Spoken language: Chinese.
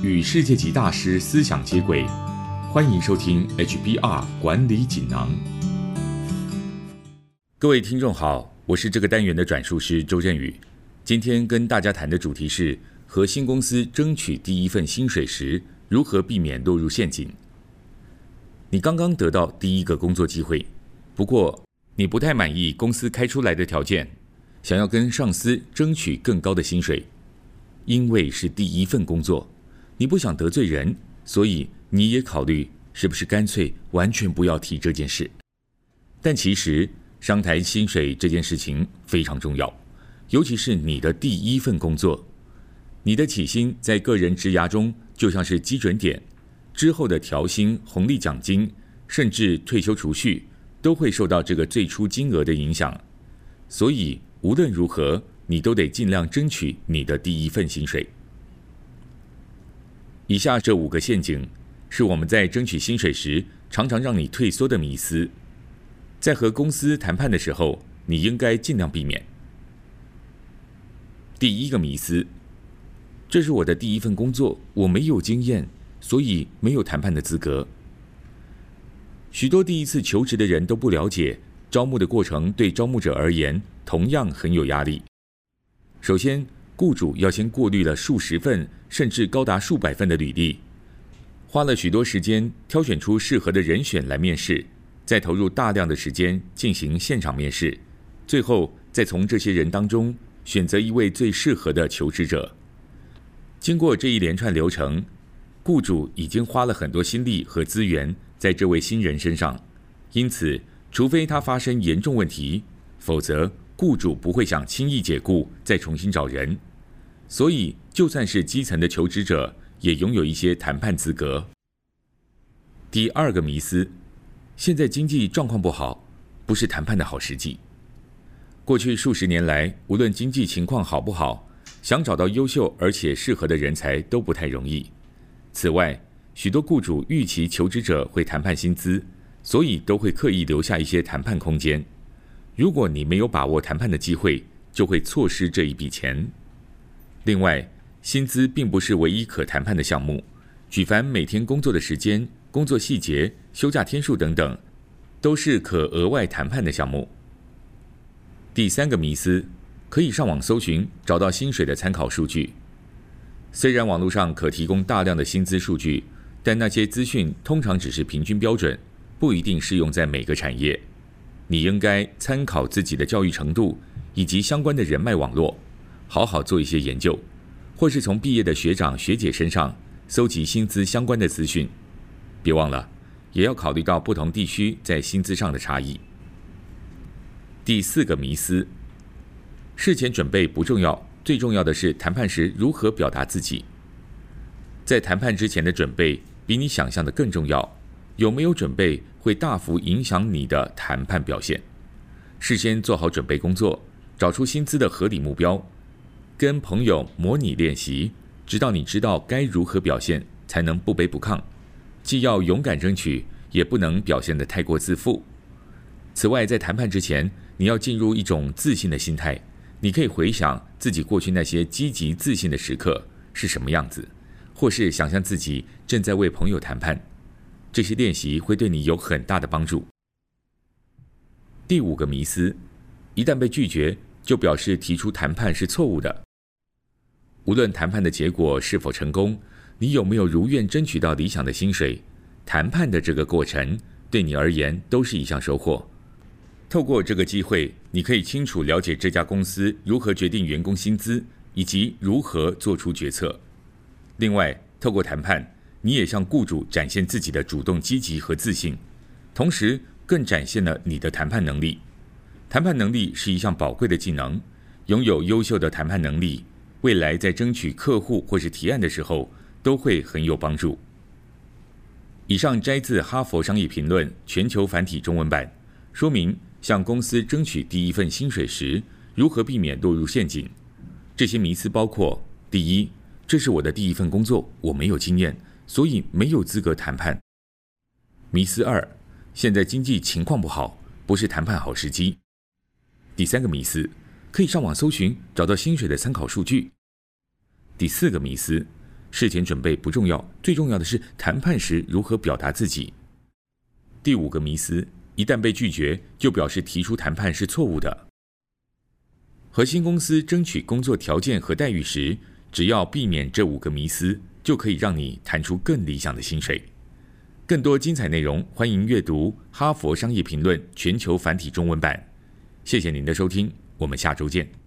与世界级大师思想接轨，欢迎收听 HBR 管理锦囊。各位听众好，我是这个单元的转述师周振宇。今天跟大家谈的主题是和新公司争取第一份薪水时，如何避免落入陷阱。你刚刚得到第一个工作机会，不过你不太满意公司开出来的条件，想要跟上司争取更高的薪水。因为是第一份工作，你不想得罪人，所以你也考虑是不是干脆完全不要提这件事。但其实商谈薪水这件事情非常重要，尤其是你的第一份工作，你的起薪在个人职涯中就像是基准点，之后的调薪、红利奖金，甚至退休储蓄，都会受到这个最初金额的影响。所以无论如何。你都得尽量争取你的第一份薪水。以下这五个陷阱是我们在争取薪水时常常让你退缩的迷思，在和公司谈判的时候，你应该尽量避免。第一个迷思：这是我的第一份工作，我没有经验，所以没有谈判的资格。许多第一次求职的人都不了解，招募的过程对招募者而言同样很有压力。首先，雇主要先过滤了数十份，甚至高达数百份的履历，花了许多时间挑选出适合的人选来面试，再投入大量的时间进行现场面试，最后再从这些人当中选择一位最适合的求职者。经过这一连串流程，雇主已经花了很多心力和资源在这位新人身上，因此，除非他发生严重问题，否则。雇主不会想轻易解雇，再重新找人，所以就算是基层的求职者，也拥有一些谈判资格。第二个迷思：现在经济状况不好，不是谈判的好时机。过去数十年来，无论经济情况好不好，想找到优秀而且适合的人才都不太容易。此外，许多雇主预期求职者会谈判薪资，所以都会刻意留下一些谈判空间。如果你没有把握谈判的机会，就会错失这一笔钱。另外，薪资并不是唯一可谈判的项目，举凡每天工作的时间、工作细节、休假天数等等，都是可额外谈判的项目。第三个迷思，可以上网搜寻找到薪水的参考数据。虽然网络上可提供大量的薪资数据，但那些资讯通常只是平均标准，不一定适用在每个产业。你应该参考自己的教育程度以及相关的人脉网络，好好做一些研究，或是从毕业的学长学姐身上搜集薪资相关的资讯。别忘了，也要考虑到不同地区在薪资上的差异。第四个迷思：事前准备不重要，最重要的是谈判时如何表达自己。在谈判之前的准备比你想象的更重要。有没有准备会大幅影响你的谈判表现。事先做好准备工作，找出薪资的合理目标，跟朋友模拟练习，直到你知道该如何表现，才能不卑不亢。既要勇敢争取，也不能表现得太过自负。此外，在谈判之前，你要进入一种自信的心态。你可以回想自己过去那些积极自信的时刻是什么样子，或是想象自己正在为朋友谈判。这些练习会对你有很大的帮助。第五个迷思：一旦被拒绝，就表示提出谈判是错误的。无论谈判的结果是否成功，你有没有如愿争取到理想的薪水，谈判的这个过程对你而言都是一项收获。透过这个机会，你可以清楚了解这家公司如何决定员工薪资，以及如何做出决策。另外，透过谈判。你也向雇主展现自己的主动积极和自信，同时更展现了你的谈判能力。谈判能力是一项宝贵的技能，拥有优秀的谈判能力，未来在争取客户或是提案的时候都会很有帮助。以上摘自《哈佛商业评论》全球繁体中文版，说明向公司争取第一份薪水时如何避免落入陷阱。这些迷思包括：第一，这是我的第一份工作，我没有经验。所以没有资格谈判。迷思二：现在经济情况不好，不是谈判好时机。第三个迷思：可以上网搜寻找到薪水的参考数据。第四个迷思：事前准备不重要，最重要的是谈判时如何表达自己。第五个迷思：一旦被拒绝，就表示提出谈判是错误的。和新公司争取工作条件和待遇时，只要避免这五个迷思，就可以让你谈出更理想的薪水。更多精彩内容，欢迎阅读《哈佛商业评论》全球繁体中文版。谢谢您的收听，我们下周见。